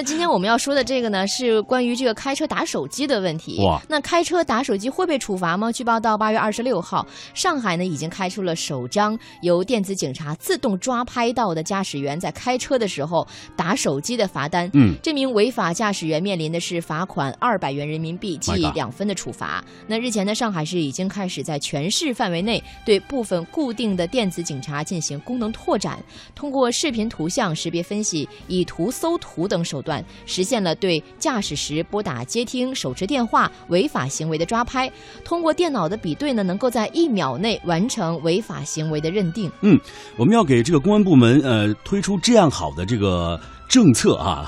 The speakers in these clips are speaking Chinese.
那今天我们要说的这个呢，是关于这个开车打手机的问题。哇，那开车打手机会被处罚吗？据报道，八月二十六号，上海呢已经开出了首张由电子警察自动抓拍到的驾驶员在开车的时候打手机的罚单。嗯，这名违法驾驶员面临的是罚款二百元人民币，记两分的处罚。那日前呢，上海市已经开始在全市范围内对部分固定的电子警察进行功能拓展，通过视频、图像识别分析、以图搜图等手段，实现了对驾驶时拨打接听、手持电话违法行为的抓拍。通过电脑的比对呢，能够在一秒内完成违法行为的认定。嗯我们要给这个公安部门呃推出这样好的这个政策啊，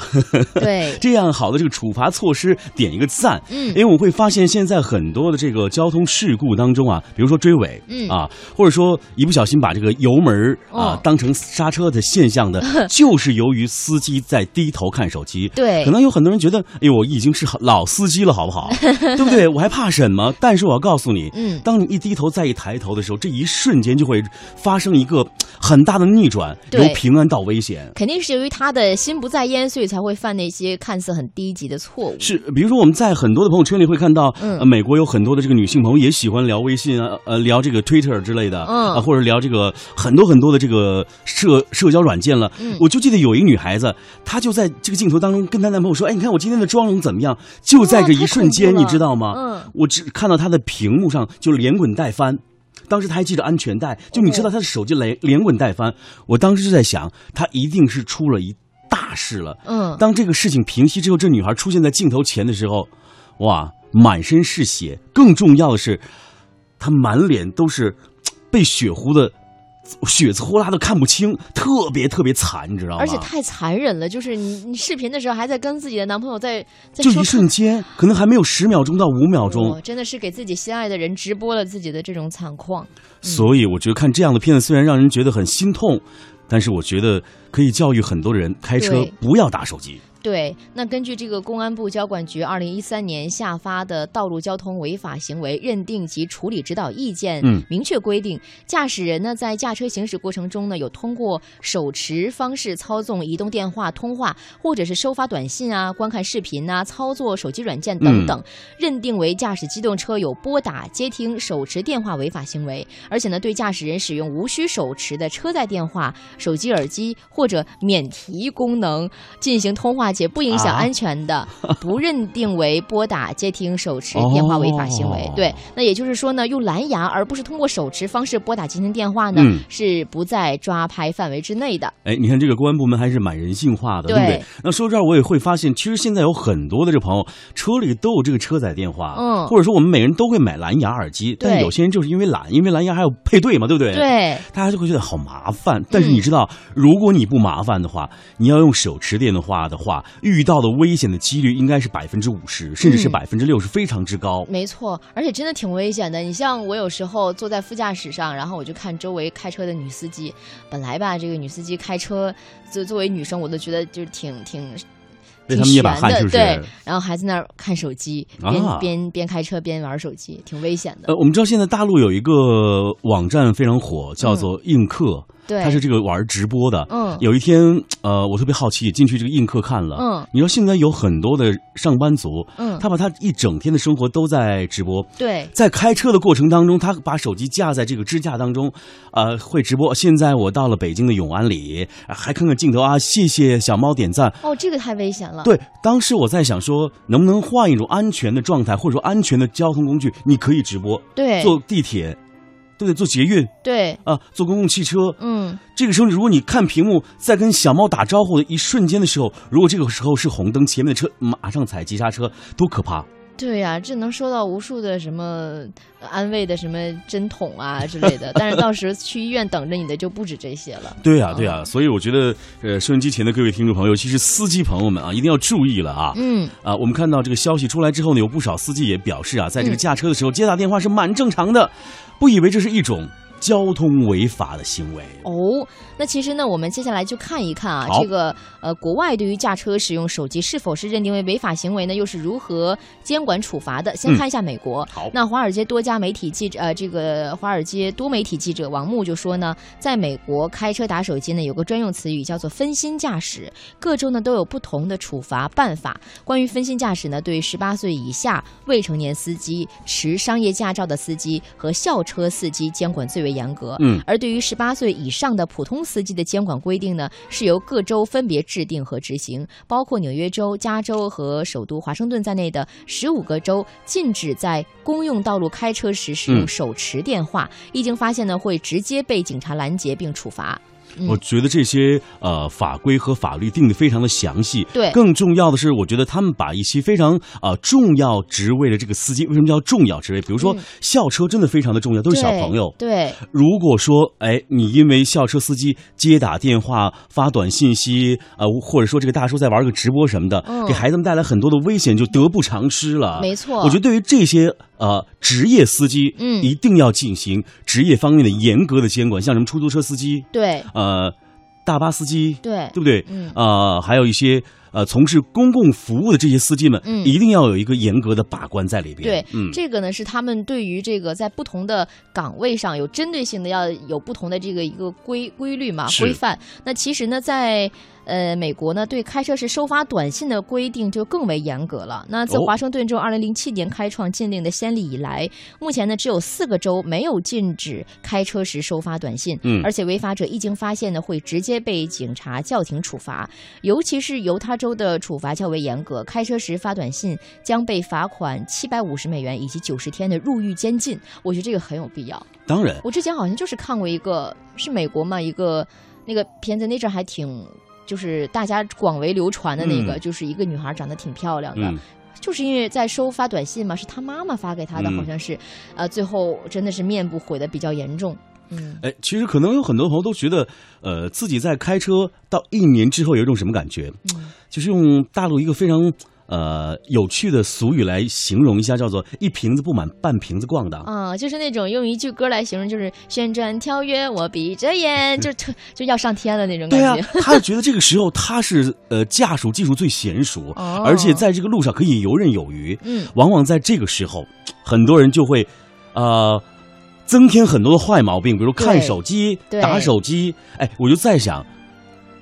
对，这样好的这个处罚措施点一个赞。嗯因为我会发现现在很多的这个交通事故当中啊，比如说追尾，嗯啊，或者说一不小心把这个油门啊、哦当成刹车的现象的，就是由于司机在低头看手机。对可能有很多人觉得，哎呦，我已经是老司机了，好不好？对不对？我还怕什么？但是我要告诉你，嗯当你一低头再一抬头的时候，这一瞬间就会发生一个很大的逆转，由平安到危险。肯定是由于他的心不在焉，所以才会犯那些看似很低级的错误。是，比如说我们在很多的朋友圈里会看到，嗯呃，美国有很多的这个女性朋友也喜欢聊微信啊，呃，聊这个 Twitter 之类的，嗯啊，或者聊这个很多很多的这个社社交软件了。嗯我就记得有一个女孩子，她就在这个镜头当中跟她男朋友说：“哎，你看我今天的妆容怎么样？”就在这一瞬间，你知道吗？嗯我只看到她的屏幕上就连滚带翻。当时她还系着安全带，就你知道她的手机连连滚带翻。我当时就在想，她一定是出了一大事了。嗯，当这个事情平息之后，这女孩出现在镜头前的时候，哇，满身是血。更重要的是，她满脸都是被血糊的，血呼啦都看不清，特别特别惨，你知道吗？而且太残忍了，就是你你视频的时候还在跟自己的男朋友在在就一瞬间，可能还没有十秒钟到五秒钟哇，真的是给自己心爱的人直播了自己的这种惨况。所以我觉得看这样的片子虽然让人觉得很心痛，但是我觉得可以教育很多人开车不要打手机。对，那根据这个公安部交管局二零一三年下发的《道路交通违法行为认定及处理指导意见》，嗯。明确规定，驾驶人呢在驾车行驶过程中呢，有通过手持方式操纵移动电话通话，或者是收发短信啊、观看视频啊、操作手机软件等等，认定为驾驶机动车有拨打、接听、手持电话违法行为，而且呢，对驾驶人使用无需手持的车载电话、手机耳机或者免提功能进行通话且不影响啊安全的，不认定为拨打、接听、手持电话违法行为。哦对，那也就是说呢，用蓝牙而不是通过手持方式拨打接听电话呢，嗯是不在抓拍范围之内的。哎，你看这个公安部门还是蛮人性化的，对对不对？那说到这儿，我也会发现，其实现在有很多的这朋友车里都有这个车载电话，嗯或者说我们每人都会买蓝牙耳机，但有些人就是因为懒，因为蓝牙还有配对嘛，对不对？。对，大家就会觉得好麻烦，但是你知道，如果你不麻烦的话，你要用手持电话的话，遇到的危险的几率应该是百分之五十，甚至是嗯百分之六十，非常之高。没错，而且真的挺危险的。你像我有时候坐在副驾驶上，然后我就看周围开车的女司机，本来吧，这个女司机开车，作作为女生，我都觉得就是挺挺。他们捏把悬的，汗是不是对，然后还在那儿看手机，边、啊边边开车边玩手机，挺危险的。呃，我们知道现在大陆有一个网站非常火，叫做映客，对，它是这个玩直播的。嗯有一天，呃，我特别好奇，进去这个映客看了。嗯你说现在有很多的上班族，嗯，他把他一整天的生活都在直播。对在开车的过程当中，他把手机架在这个支架当中，呃，会直播。现在我到了北京的永安里，啊还看看镜头啊，谢谢小猫点赞。哦，这个太危险了。对，当时我在想说，能不能换一种安全的状态，或者说安全的交通工具，你可以直播，对。坐地铁，对不对？坐捷运对，啊，坐公共汽车，嗯，这个时候，如果你看屏幕，在跟小猫打招呼的一瞬间的时候，如果这个时候是红灯，前面的车马上踩急刹车，多可怕！对呀、这能收到无数的什么安慰的什么针筒啊 之类的，但是到时去医院等着你的就不止这些了。对呀、对呀、所以我觉得，呃，收音机前的各位听众朋友，尤其是司机朋友们啊，一定要注意了啊！嗯，啊，我们看到这个消息出来之后呢，有不少司机也表示啊，在这个嗯驾车的时候接打电话是蛮正常的，不以为这是一种交通违法的行为。哦，那其实呢，我们接下来就看一看啊，这个呃，国外对于驾车使用手机是否是认定为违法行为呢？又是如何监管处罚的？先嗯看一下美国。好那华尔街多家媒体记者，呃，这个华尔街多媒体记者王木就说呢，在美国开车打手机呢，有个专用词语叫做分心驾驶，各州呢都有不同的处罚办法。关于分心驾驶呢，对十八岁以下未成年司机、持商业驾照的司机和校车司机监管最为严格。嗯而对于十八岁以上的普通司机的监管规定呢，是由各州分别制定和执行，包括纽约州、加州和首都华盛顿在内的十五个州禁止在公用道路开车时使用嗯手持电话，一经发现呢，会直接被警察拦截并处罚。嗯我觉得这些呃法规和法律定的非常的详细。对更重要的是，我觉得他们把一些非常呃重要职位的这个司机，为什么叫重要职位？比如说、嗯校车真的非常的重要，都是小朋友。对，如果说，哎，你因为校车司机接打电话、发短信息，呃，或者说这个大叔在玩个直播什么的，嗯给孩子们带来很多的危险，就得不偿失了。没错我觉得对于这些呃职业司机，嗯一定要进行职业方面的严格的监管，像什么出租车司机，对呃，大巴司机，对对不对？嗯呃，还有一些呃从事公共服务的这些司机们，嗯一定要有一个严格的把关在里边。对，嗯，这个呢是他们对于这个在不同的岗位上有针对性的，要有不同的这个一个规规律嘛规范。那其实呢，在呃美国呢，对开车时收发短信的规定就更为严格了。那自哦华盛顿州二零零七年开创禁令的先例以来，目前呢只有四个州没有禁止开车时收发短信，嗯而且违法者一经发现呢，会直接被警察叫停处罚。尤其是犹他州的处罚较为严格，开车时发短信将被罚款七百五十美元以及九十天的入狱监禁。我觉得这个很有必要。当然，我之前好像就是看过一个是美国嘛，一个那个片子，那阵还挺。就是大家广为流传的那个，嗯就是一个女孩长得挺漂亮的，嗯，就是因为在收发短信嘛，是她妈妈发给她的，嗯好像是，呃，最后真的是面部毁的比较严重。嗯，哎，其实可能有很多朋友都觉得，呃，自己在开车到一年之后有一种什么感觉？嗯就是用大陆一个非常呃有趣的俗语来形容一下，叫做“一瓶子不满半瓶子逛”荡。啊，就是那种用一句歌来形容，就是旋转跳跃，我闭着眼，就 就就要上天了那种感对啊觉。他觉得这个时候他是呃驾驶技术最娴熟，哦而且在这个路上可以游刃有余。嗯，往往在这个时候，很多人就会呃增添很多的坏毛病，比如看手机、打手机。哎，我就在想，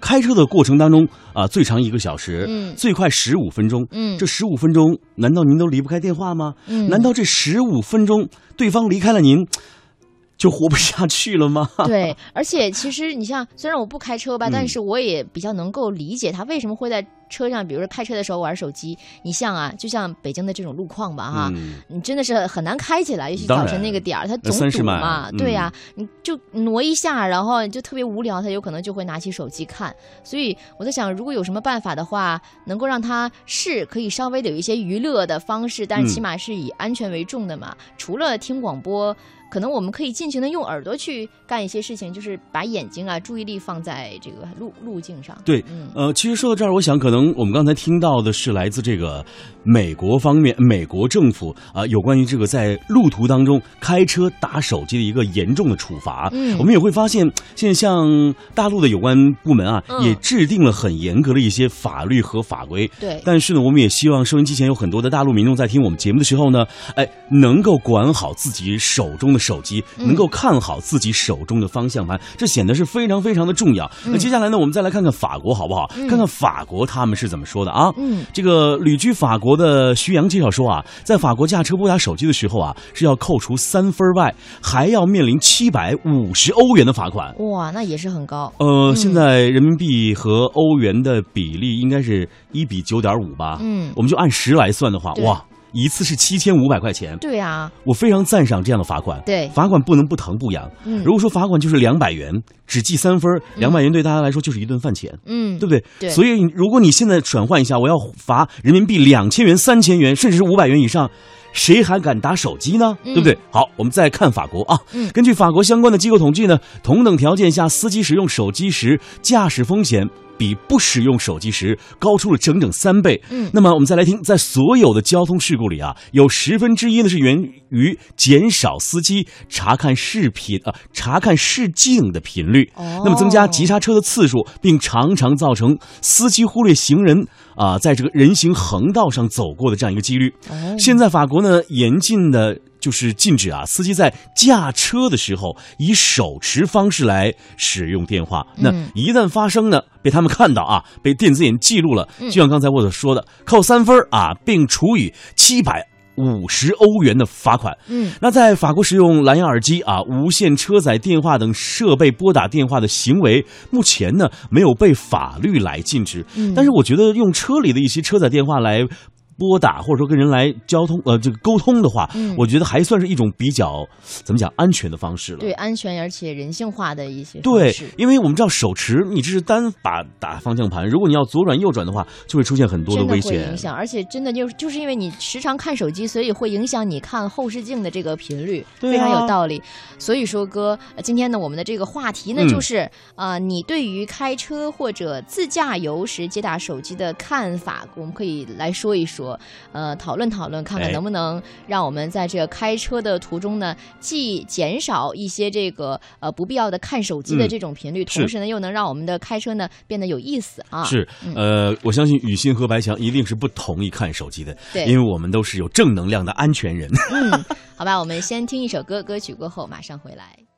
开车的过程当中啊、最长一个小时，嗯最快十五分钟。嗯这十五分钟，难道您都离不开电话吗？嗯难道这十五分钟对方离开了您，就活不下去了吗？对，而且其实你像，虽然我不开车吧，嗯但是我也比较能够理解他为什么会在车上，比如说开车的时候玩手机。你像啊，就像北京的这种路况吧，哈、嗯你真的是很难开起来，尤其早晨那个点儿，它总堵嘛。嗯对呀、你就挪一下，然后就特别无聊，他有可能就会拿起手机看。所以我在想，如果有什么办法的话，能够让他是可以稍微的有一些娱乐的方式，但是起嗯码是以安全为重的嘛。除了听广播。可能我们可以尽情的用耳朵去干一些事情，就是把眼睛啊注意力放在这个路路径上。对，嗯呃，其实说到这儿，我想可能我们刚才听到的是来自这个美国方面，美国政府啊、有关于这个在路途当中开车打手机的一个严重的处罚。嗯我们也会发现，现在像大陆的有关部门啊，嗯也制定了很严格的一些法律和法规。对，但是呢，我们也希望收音机前有很多的大陆民众在听我们节目的时候呢，哎，能够管好自己手中的手机，嗯能够看好自己手中的方向盘，这显得是非常非常的重要。那接下来呢，我们再来看看法国好不好？嗯看看法国他们是怎么说的啊？嗯这个旅居法国的徐阳介绍说啊，在法国驾车拨打手机的时候啊，是要扣除三分外，还要面临七百五十欧元的罚款。哇，那也是很高。呃，嗯现在人民币和欧元的比例应该是一比九点五吧？嗯，我们就按十来算的话，哇，一次是七千五百块钱，对啊，我非常赞赏这样的罚款。对，罚款不能不疼不痒。嗯如果说罚款就是两百元，只记三分，两百元对大家来说就是一顿饭钱。嗯，对不对？对所以如果你现在转换一下，我要罚人民币两千元、三千元，甚至是五百元以上，谁还敢打手机呢？嗯对不对？好，我们再看法国啊。嗯根据法国相关的机构统计呢，同等条件下，司机使用手机时驾驶风险比不使用手机时高出了整整三倍。嗯那么我们再来听，在所有的交通事故里啊，有十分之一呢是源于减少司机查看视频啊、查看视镜的频率。哦那么增加急刹车的次数，并常常造成司机忽略行人啊、在这个人行横道上走过的这样一个几率。哦现在法国呢严禁的就是禁止啊司机在驾车的时候以手持方式来使用电话。那嗯一旦发生呢，被他们看到啊，被电子眼记录了，嗯就像刚才我所说的，扣三分啊，并处以七百五十欧元的罚款。嗯那在法国使用蓝牙耳机啊、无线车载电话等设备拨打电话的行为，目前呢没有被法律来禁止。嗯但是我觉得用车里的一些车载电话来拨打，或者说跟人来交通呃这个沟通的话，嗯我觉得还算是一种比较怎么讲安全的方式了。对安全而且人性化的一些对，因为我们知道手持你这是单把打方向盘，如果你要左转右转的话，就会出现很多的危险会影。响，而且真的就是就是因为你时常看手机，所以会影响你看后视镜的这个频率，对啊非常有道理。所以说哥，呃今天呢，我们的这个话题呢，嗯就是呃，你对于开车或者自驾游时接打手机的看法，我们可以来说一说，呃，讨论讨论，看看哎能不能让我们在这个开车的途中呢，既减少一些这个呃不必要的看手机的嗯这种频率，是同时呢，又能让我们的开车呢变得有意思啊。是，呃，我相信雨欣和白强一定是不同意看手机的，对因为我们都是有正能量的安全人。嗯，好吧，我们先听一首歌，歌曲过后马上回来。